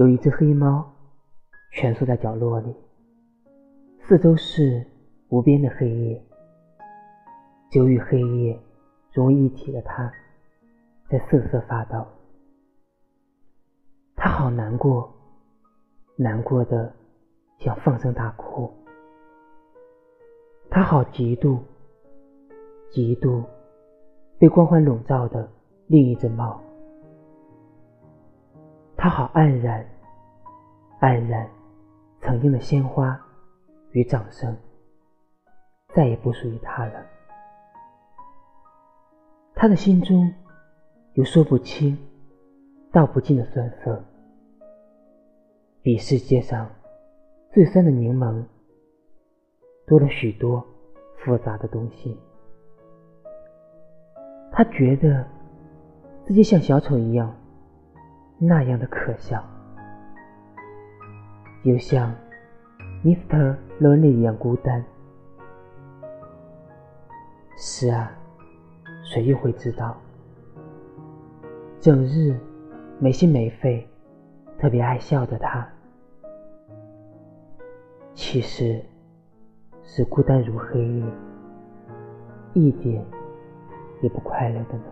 有一只黑猫蜷缩在角落里，四周是无边的黑夜。久与黑夜融为一体的它，在瑟瑟发抖。它好难过，难过的想放声大哭。它好嫉妒，嫉妒被光环笼罩的另一只猫。好黯然，黯然，曾经的鲜花与掌声再也不属于他了。他的心中有说不清、道不尽的酸涩，比世界上最酸的柠檬多了许多复杂的东西。他觉得自己像小丑一样。那样的可笑，又像 Mr. Lonely 一样孤单。是啊，谁又会知道，整日没心没肺、特别爱笑的他，其实是孤单如黑夜，一点也不快乐的呢？